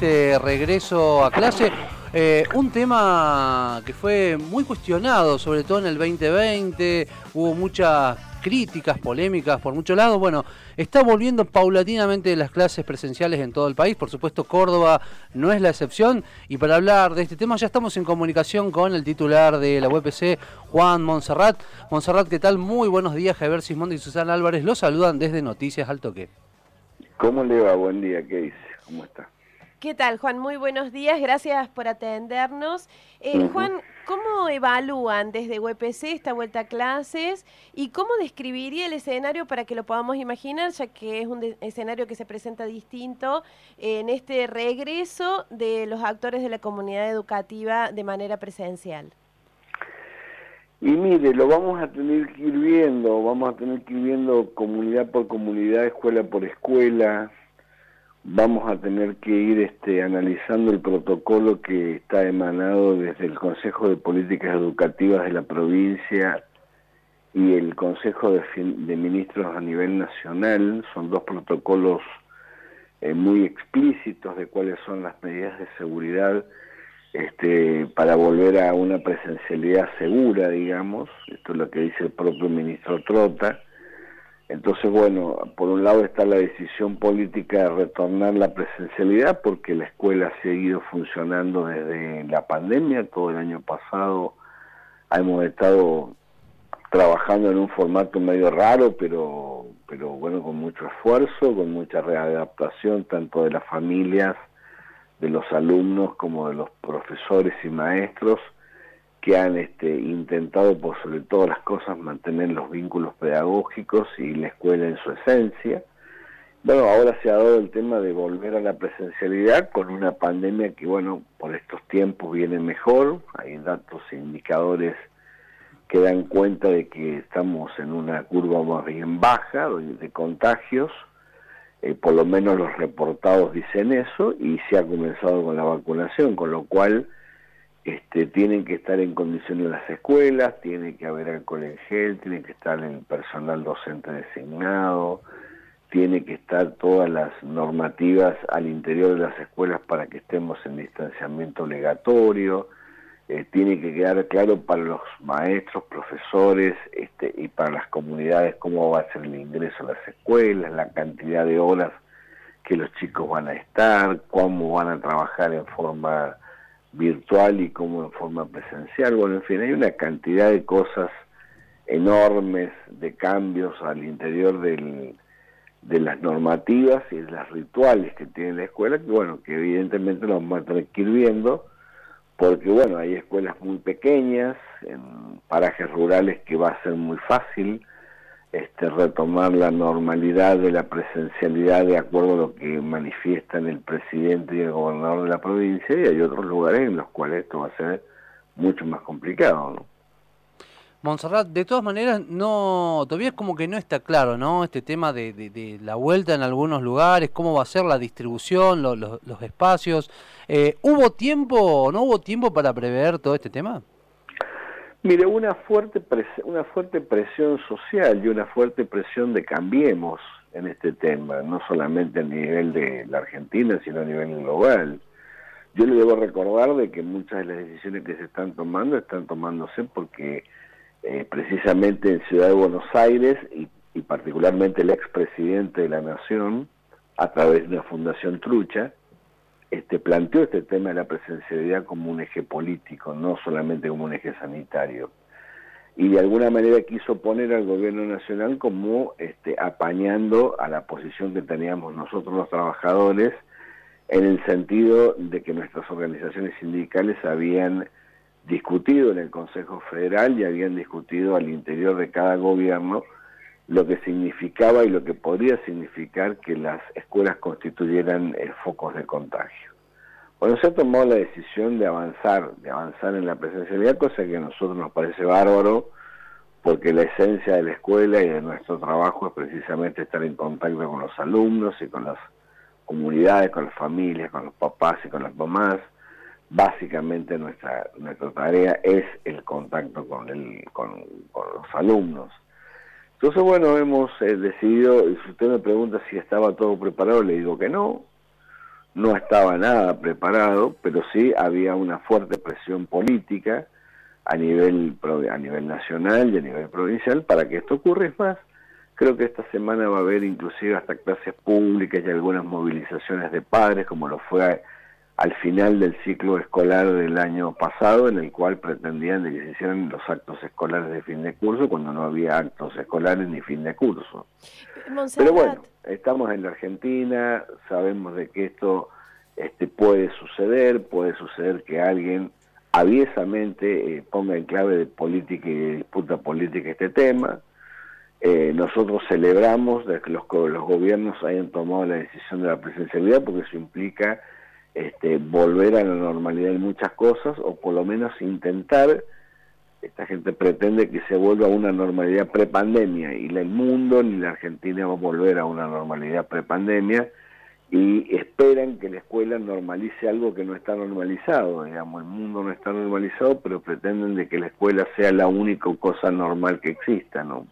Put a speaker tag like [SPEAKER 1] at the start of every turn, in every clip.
[SPEAKER 1] este regreso a clase. Eh, un tema que fue muy cuestionado, sobre todo en el 2020, hubo muchas críticas, polémicas por muchos lados. Bueno, está volviendo paulatinamente las clases presenciales en todo el país. Por supuesto, Córdoba no es la excepción. Y para hablar de este tema ya estamos en comunicación con el titular de la UPC, Juan Monserrat. Monserrat, ¿qué tal? Muy buenos días. Javier Sismondi y Susana Álvarez los saludan desde Noticias al Toque.
[SPEAKER 2] ¿Cómo le va? Buen día, ¿qué dice? ¿Cómo está?
[SPEAKER 3] ¿Qué tal, Juan? Muy buenos días, gracias por atendernos. Eh, Juan, ¿cómo evalúan desde UPC esta vuelta a clases y cómo describiría el escenario para que lo podamos imaginar, ya que es un escenario que se presenta distinto en este regreso de los actores de la comunidad educativa de manera presencial?
[SPEAKER 2] Y mire, lo vamos a tener que ir viendo, vamos a tener que ir viendo comunidad por comunidad, escuela por escuela, vamos a tener que ir este, analizando el protocolo que está emanado desde el Consejo de Políticas Educativas de la provincia y el Consejo de, Ministros a nivel nacional. Son dos protocolos eh, muy explícitos de cuáles son las medidas de seguridad este, para volver a una presencialidad segura, digamos. Esto es lo que dice el propio ministro Trota entonces, bueno, por un lado está la decisión política de retornar la presencialidad porque la escuela ha seguido funcionando desde la pandemia, todo el año pasado hemos estado trabajando en un formato medio raro, pero, pero bueno, con mucho esfuerzo, con mucha readaptación, tanto de las familias, de los alumnos como de los profesores y maestros que han este, intentado por sobre todas las cosas mantener los vínculos pedagógicos y la escuela en su esencia. Bueno, ahora se ha dado el tema de volver a la presencialidad con una pandemia que, bueno, por estos tiempos viene mejor, hay datos e indicadores que dan cuenta de que estamos en una curva más bien baja de contagios, eh, por lo menos los reportados dicen eso, y se ha comenzado con la vacunación, con lo cual este, tienen que estar en condiciones las escuelas, tiene que haber alcohol en gel, tiene que estar el personal docente designado, tiene que estar todas las normativas al interior de las escuelas para que estemos en distanciamiento obligatorio, eh, tiene que quedar claro para los maestros, profesores este, y para las comunidades cómo va a ser el ingreso a las escuelas, la cantidad de horas que los chicos van a estar, cómo van a trabajar en forma virtual y como en forma presencial. Bueno, en fin, hay una cantidad de cosas enormes, de cambios al interior del, de las normativas y de las rituales que tiene la escuela, que bueno, que evidentemente lo vamos a tener que ir viendo, porque bueno, hay escuelas muy pequeñas, en parajes rurales que va a ser muy fácil, este, retomar la normalidad de la presencialidad de acuerdo a lo que manifiestan el presidente y el gobernador de la provincia y hay otros lugares en los cuales esto va a ser mucho más complicado. ¿no?
[SPEAKER 1] Montserrat, de todas maneras, no todavía es como que no está claro, ¿no? Este tema de, de, la vuelta en algunos lugares, cómo va a ser la distribución, los espacios. Eh, ¿Hubo tiempo, no hubo tiempo para prever todo este tema?
[SPEAKER 2] Mire, una fuerte, una fuerte presión social y una fuerte presión de cambiemos en este tema, no solamente a nivel de la Argentina, sino a nivel global. Yo le debo recordar de que muchas de las decisiones que se están tomando están tomándose porque eh, precisamente en Ciudad de Buenos Aires y, particularmente el expresidente de la Nación, a través de una fundación trucha, este, planteó este tema de la presencialidad como un eje político, no solamente como un eje sanitario. Y de alguna manera quiso poner al gobierno nacional como este, apañando a la posición que teníamos nosotros los trabajadores, en el sentido de que nuestras organizaciones sindicales habían discutido en el Consejo Federal y habían discutido al interior de cada gobierno lo que significaba y lo que podría significar que las escuelas constituyeran eh, focos de contagio. Bueno, se ha tomado la decisión de avanzar, de avanzar en la presencialidad, cosa que a nosotros nos parece bárbaro, porque la esencia de la escuela y de nuestro trabajo es precisamente estar en contacto con los alumnos y con las comunidades, con las familias, con los papás y con las mamás. Básicamente nuestra, nuestra tarea es el contacto con, el, con los alumnos. Entonces, bueno, hemos eh, decidido, y si usted me pregunta si estaba todo preparado, le digo que no. no estaba nada preparado, pero sí había una fuerte presión política a nivel, a nivel nacional y a nivel provincial para que esto ocurra. Es más, creo que esta semana va a haber inclusive hasta clases públicas y algunas movilizaciones de padres, como lo fue al final del ciclo escolar del año pasado, en el cual pretendían que se hicieran los actos escolares de fin de curso cuando no había actos escolares ni fin de curso. Pero bueno, estamos en la Argentina, sabemos de que esto este, puede suceder, puede suceder que alguien aviesamente eh, ponga en clave de política y de disputa política este tema. Eh, nosotros celebramos de que los, los gobiernos hayan tomado la decisión de la presencialidad porque eso implica este, volver a la normalidad en muchas cosas o por lo menos intentar, esta gente pretende que se vuelva a una normalidad prepandemia y el mundo ni la Argentina va a volver a una normalidad prepandemia y esperan que la escuela normalice algo que no está normalizado, digamos, el mundo no está normalizado, pero pretenden de que la escuela sea la única cosa normal que exista, ¿no?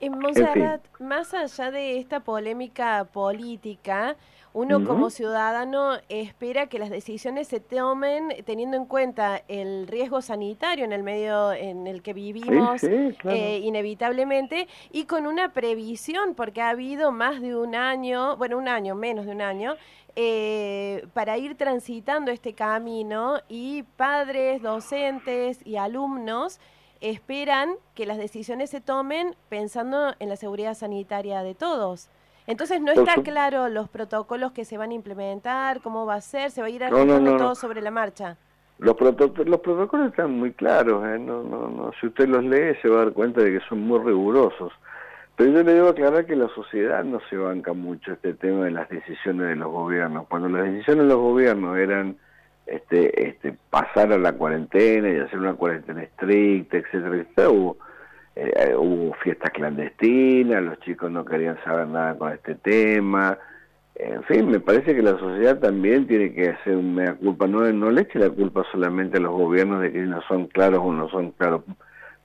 [SPEAKER 3] En Monserrat, más allá de esta polémica política, uno como ciudadano espera que las decisiones se tomen teniendo en cuenta el riesgo sanitario en el medio en el que vivimos eh, inevitablemente y con una previsión, porque ha habido más de un año, bueno, un año, menos de un año, eh, para ir transitando este camino y padres, docentes y alumnos esperan que las decisiones se tomen pensando en la seguridad sanitaria de todos. Entonces no está claro los protocolos que se van a implementar, cómo va a ser, se va a ir arreglando todo sobre la marcha.
[SPEAKER 2] Los, los protocolos están muy claros, ¿eh? no, no, no. si usted los lee se va a dar cuenta de que son muy rigurosos. Pero yo le debo aclarar que la sociedad no se banca mucho este tema de las decisiones de los gobiernos. Cuando las decisiones de los gobiernos eran este, este, pasar a la cuarentena y hacer una cuarentena estricta, etcétera, etcétera, hubo eh, hubo fiestas clandestinas, los chicos no querían saber nada con este tema. En fin, me parece que la sociedad también tiene que hacer una culpa, no, no le eche la culpa solamente a los gobiernos de que no son claros o no son claros.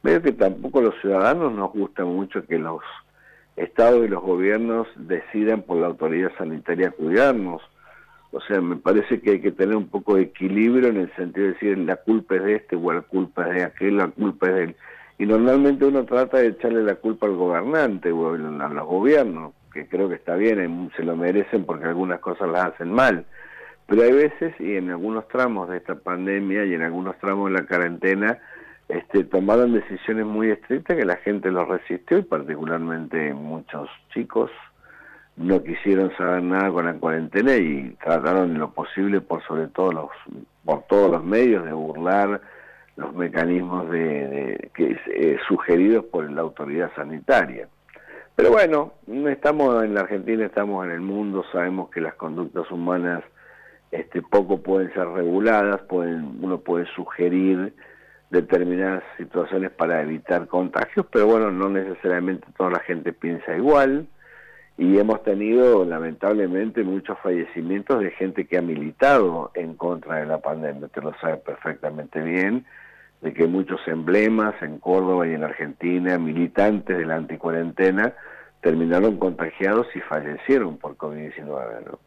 [SPEAKER 2] Veo que tampoco los ciudadanos nos gusta mucho que los estados y los gobiernos decidan por la autoridad sanitaria cuidarnos. O sea, me parece que hay que tener un poco de equilibrio en el sentido de decir la culpa es de este o la culpa es de aquel, la culpa es del y normalmente uno trata de echarle la culpa al gobernante o a los gobiernos, que creo que está bien, se lo merecen porque algunas cosas las hacen mal. Pero hay veces, y en algunos tramos de esta pandemia y en algunos tramos de la cuarentena, este, tomaron decisiones muy estrictas que la gente los resistió y particularmente muchos chicos no quisieron saber nada con la cuarentena y trataron lo posible por sobre todo los por todos los medios de burlar los mecanismos de, que eh, sugeridos por la autoridad sanitaria. Pero bueno, no estamos en la Argentina, estamos en el mundo, sabemos que las conductas humanas este, poco pueden ser reguladas, pueden, uno puede sugerir determinadas situaciones para evitar contagios, pero bueno, no necesariamente toda la gente piensa igual y hemos tenido lamentablemente muchos fallecimientos de gente que ha militado en contra de la pandemia, usted lo sabe perfectamente bien, de que muchos emblemas en Córdoba y en Argentina, militantes de la anticuarentena, terminaron contagiados y fallecieron por COVID-19. ¿no?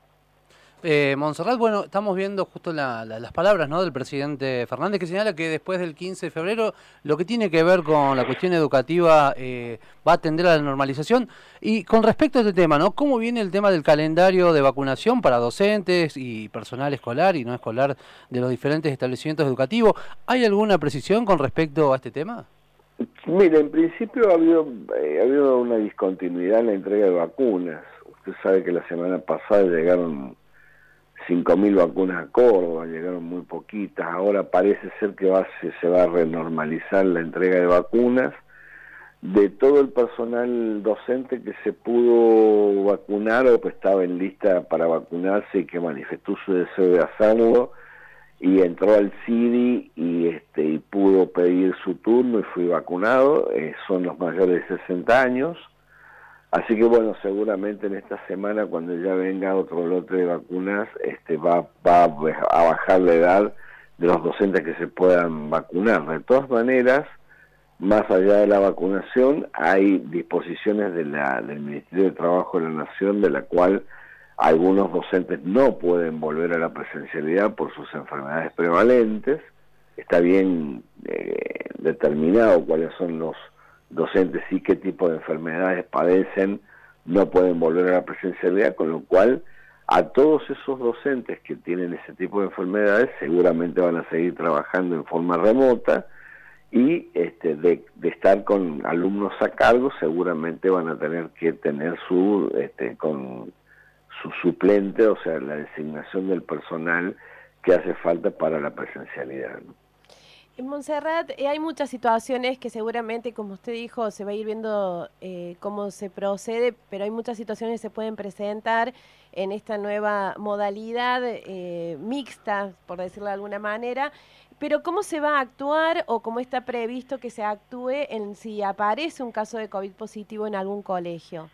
[SPEAKER 1] Eh, Monserrat, bueno, estamos viendo justo las palabras ¿no? del presidente Fernández que señala que después del 15 de febrero lo que tiene que ver con la cuestión educativa eh, va a atender a la normalización. Y con respecto a este tema, ¿no? ¿cómo viene el tema del calendario de vacunación para docentes y personal escolar y no escolar de los diferentes establecimientos educativos? ¿Hay alguna precisión con respecto a este tema?
[SPEAKER 2] Mire, en principio ha habido, eh, ha habido una discontinuidad en la entrega de vacunas. Usted sabe que la semana pasada llegaron 5.000 vacunas a Córdoba, llegaron muy poquitas, ahora parece ser que va, se, se va a renormalizar la entrega de vacunas. De todo el personal docente que se pudo vacunar o que estaba en lista para vacunarse y que manifestó su deseo de hacerlo, y entró al CIDI y, este, y pudo pedir su turno y fui vacunado, eh, son los mayores de 60 años. Así que bueno, seguramente en esta semana cuando ya venga otro lote de vacunas, este va, va a bajar la edad de los docentes que se puedan vacunar. De todas maneras, más allá de la vacunación, hay disposiciones de la, del Ministerio de Trabajo de la Nación de la cual Algunos docentes no pueden volver a la presencialidad por sus enfermedades prevalentes. Está bien eh, determinado cuáles son los docentes y qué tipo de enfermedades padecen, no pueden volver a la presencialidad, con lo cual a todos esos docentes que tienen ese tipo de enfermedades seguramente van a seguir trabajando en forma remota y este, de, estar con alumnos a cargo seguramente van a tener que tener su este, con su suplente, o sea, la designación del personal que hace falta para la presencialidad.
[SPEAKER 3] En Montserrat eh, hay muchas situaciones que seguramente, como usted dijo, se va a ir viendo eh, cómo se procede, pero hay muchas situaciones que se pueden presentar en esta nueva modalidad eh, mixta, por decirlo de alguna manera. Pero ¿cómo se va a actuar o cómo está previsto que se actúe en si aparece un caso de COVID positivo en algún colegio?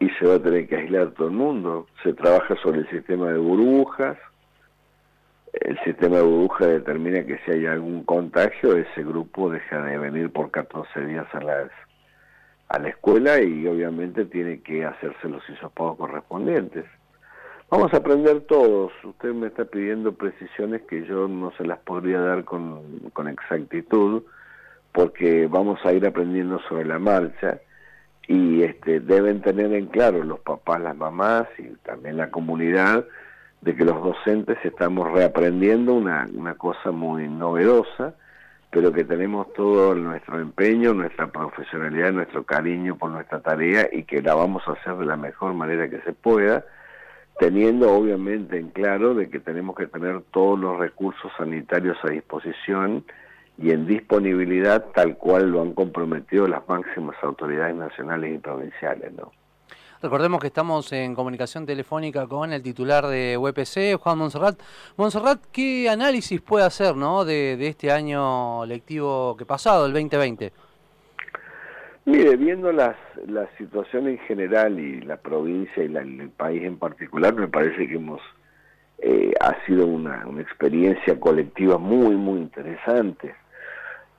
[SPEAKER 2] Y se va a tener que aislar todo el mundo. Se trabaja sobre el sistema de burbujas, el sistema de burbuja determina que si hay algún contagio, ese grupo deja de venir por 14 días a, las, a la escuela y obviamente tiene que hacerse los hisopagos correspondientes. Vamos a aprender todos. Usted me está pidiendo precisiones que yo no se las podría dar con, con exactitud porque vamos a ir aprendiendo sobre la marcha y este, deben tener en claro los papás, las mamás y también la comunidad de que los docentes estamos reaprendiendo una, una cosa muy novedosa, pero que tenemos todo nuestro empeño, nuestra profesionalidad, nuestro cariño por nuestra tarea y que la vamos a hacer de la mejor manera que se pueda, teniendo obviamente en claro de que tenemos que tener todos los recursos sanitarios a disposición y en disponibilidad tal cual lo han comprometido las máximas autoridades nacionales y provinciales, ¿no?
[SPEAKER 1] Recordemos que estamos en comunicación telefónica con el titular de UPC, Juan Monserrat. Monserrat, ¿qué análisis puede hacer ¿no? de, este año lectivo que pasado, el 2020?
[SPEAKER 2] Mire, viendo las, la situación en general y la provincia y el país en particular, me parece que hemos eh, ha sido una, una experiencia colectiva muy, muy interesante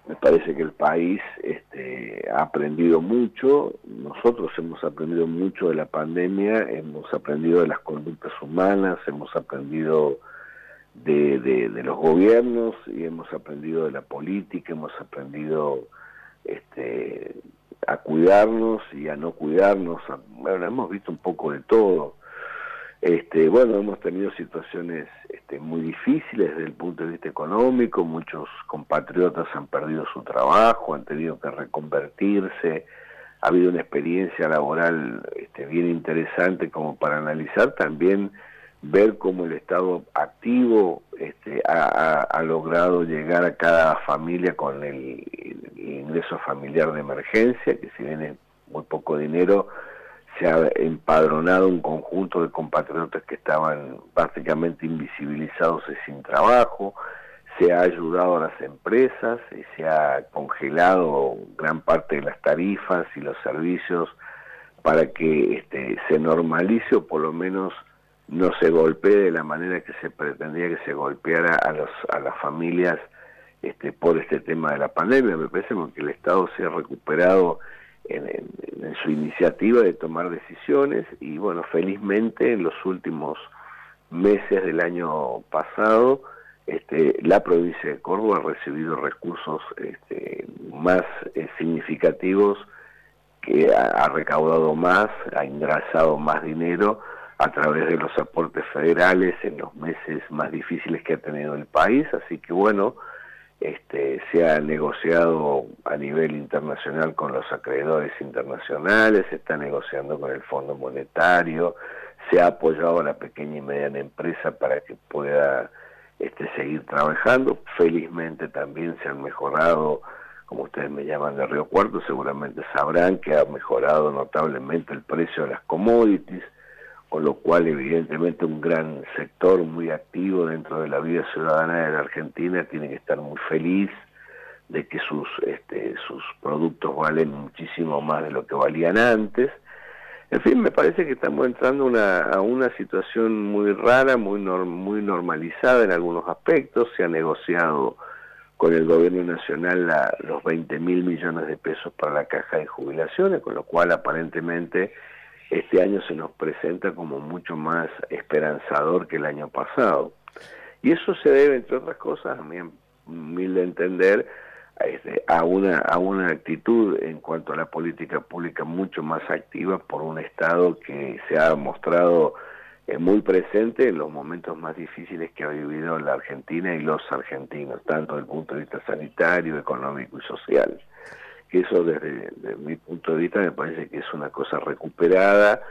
[SPEAKER 2] me parece que el país este, ha aprendido mucho, nosotros hemos aprendido mucho de la pandemia, hemos aprendido de las conductas humanas, hemos aprendido de, de, los gobiernos y hemos aprendido de la política, hemos aprendido este, a cuidarnos y a no cuidarnos, bueno, hemos visto un poco de todo. Este, bueno, hemos tenido situaciones este, muy difíciles desde el punto de vista económico, muchos compatriotas han perdido su trabajo, han tenido que reconvertirse, ha habido una experiencia laboral este, bien interesante como para analizar, también ver cómo el Estado activo este, ha, logrado llegar a cada familia con el, el ingreso familiar de emergencia, que si viene muy poco dinero, se ha empadronado un conjunto de compatriotas que estaban prácticamente invisibilizados y sin trabajo, se ha ayudado a las empresas y se ha congelado gran parte de las tarifas y los servicios para que este, se normalice o por lo menos no se golpee de la manera que se pretendía que se golpeara a, los, a las familias este, por este tema de la pandemia. Me parece que el Estado se ha recuperado en, su iniciativa de tomar decisiones y bueno, felizmente en los últimos meses del año pasado este, la provincia de Córdoba ha recibido recursos este, más eh, significativos, que ha, recaudado más, ha ingresado más dinero a través de los aportes federales en los meses más difíciles que ha tenido el país, así que bueno, este, se ha negociado a nivel internacional con los acreedores internacionales, se está negociando con el Fondo Monetario, se ha apoyado a la pequeña y mediana empresa para que pueda este, seguir trabajando. Felizmente también se han mejorado, como ustedes me llaman de Río Cuarto, seguramente sabrán que ha mejorado notablemente el precio de las commodities, con lo cual evidentemente un gran sector muy activo dentro de la vida ciudadana de la Argentina tiene que estar muy feliz de que sus este, sus productos valen muchísimo más de lo que valían antes. En fin, me parece que estamos entrando una, a una situación muy rara, muy, muy normalizada en algunos aspectos. Se ha negociado con el gobierno nacional los 20 mil millones de pesos para la caja de jubilaciones, con lo cual aparentemente este año se nos presenta como mucho más esperanzador que el año pasado. Y eso se debe, entre otras cosas, a mi humilde entender, a, este, una, a una actitud en cuanto a la política pública mucho más activa por un Estado que se ha mostrado eh, muy presente en los momentos más difíciles que ha vivido la Argentina y los argentinos, tanto desde el punto de vista sanitario, económico y social. Que eso desde, mi punto de vista me parece que es una cosa recuperada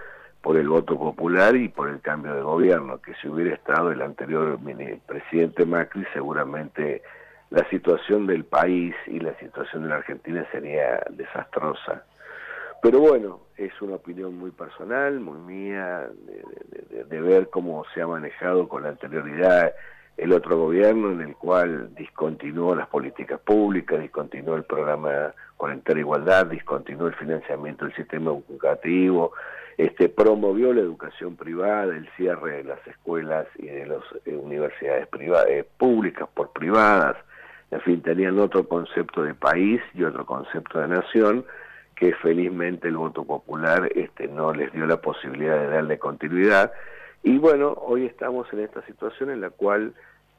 [SPEAKER 2] por el voto popular y por el cambio de gobierno, que si hubiera estado el anterior presidente Macri seguramente la situación del país y la situación de la Argentina sería desastrosa. Pero bueno, es una opinión muy personal, muy mía, de, ver cómo se ha manejado con la anterioridad el otro gobierno en el cual discontinuó las políticas públicas, discontinuó el programa con entera igualdad, discontinuó el financiamiento del sistema educativo, este, promovió la educación privada, el cierre de las escuelas y de las eh, universidades privadas, eh, públicas por privadas, en fin, tenían otro concepto de país y otro concepto de nación, que felizmente el voto popular este, no les dio la posibilidad de darle continuidad. Y bueno, hoy estamos en esta situación en la cual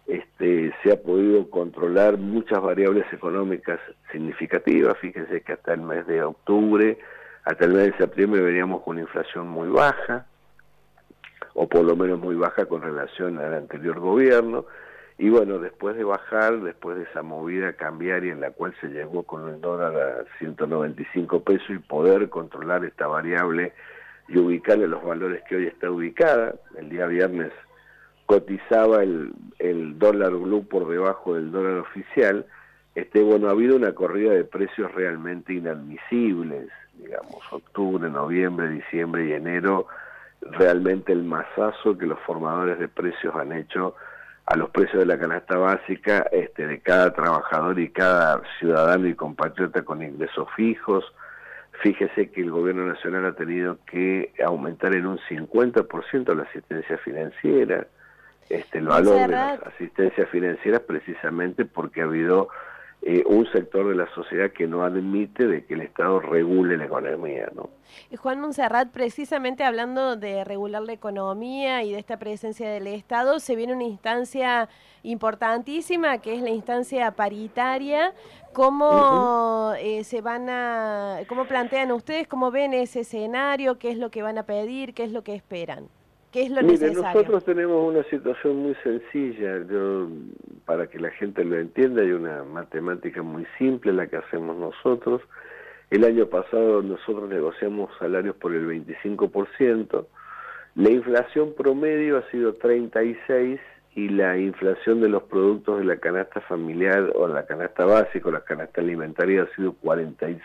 [SPEAKER 2] este, se ha podido controlar muchas variables económicas significativas. Fíjense que hasta el mes de octubre, hasta el mes de septiembre veníamos con una inflación muy baja, o por lo menos muy baja con relación al anterior gobierno. Y bueno, después de bajar, después de esa movida cambiaria en la cual se llegó con el dólar a 195 pesos y poder controlar esta variable y ubicarle los valores que hoy está ubicada, el día viernes cotizaba el, el dólar blue por debajo del dólar oficial, este, bueno, ha habido una corrida de precios realmente inadmisibles, digamos, octubre, noviembre, diciembre y enero, realmente el masazo que los formadores de precios han hecho a los precios de la canasta básica este, de cada trabajador y cada ciudadano y compatriota con ingresos fijos. Fíjese que el gobierno nacional ha tenido que aumentar en un 50% la asistencia financiera, este, el valor de las asistencias financieras precisamente porque ha habido eh, un sector de la sociedad que no admite de que el Estado regule la economía. ¿no?
[SPEAKER 3] Juan Monserrat, precisamente hablando de regular la economía y de esta presencia del Estado, se viene una instancia importantísima que es la instancia paritaria. ¿Cómo eh, se van a, cómo plantean ustedes, cómo ven ese escenario, qué es lo que van a pedir, qué es lo que esperan? ¿Qué es lo
[SPEAKER 2] Mire, nosotros tenemos una situación muy sencilla. Yo, para que la gente lo entienda, hay una matemática muy simple la que hacemos nosotros. El año pasado nosotros negociamos salarios por el 25%. La inflación promedio ha sido 36 y la inflación de los productos de la canasta familiar o la canasta básica o la canasta alimentaria ha sido 46%.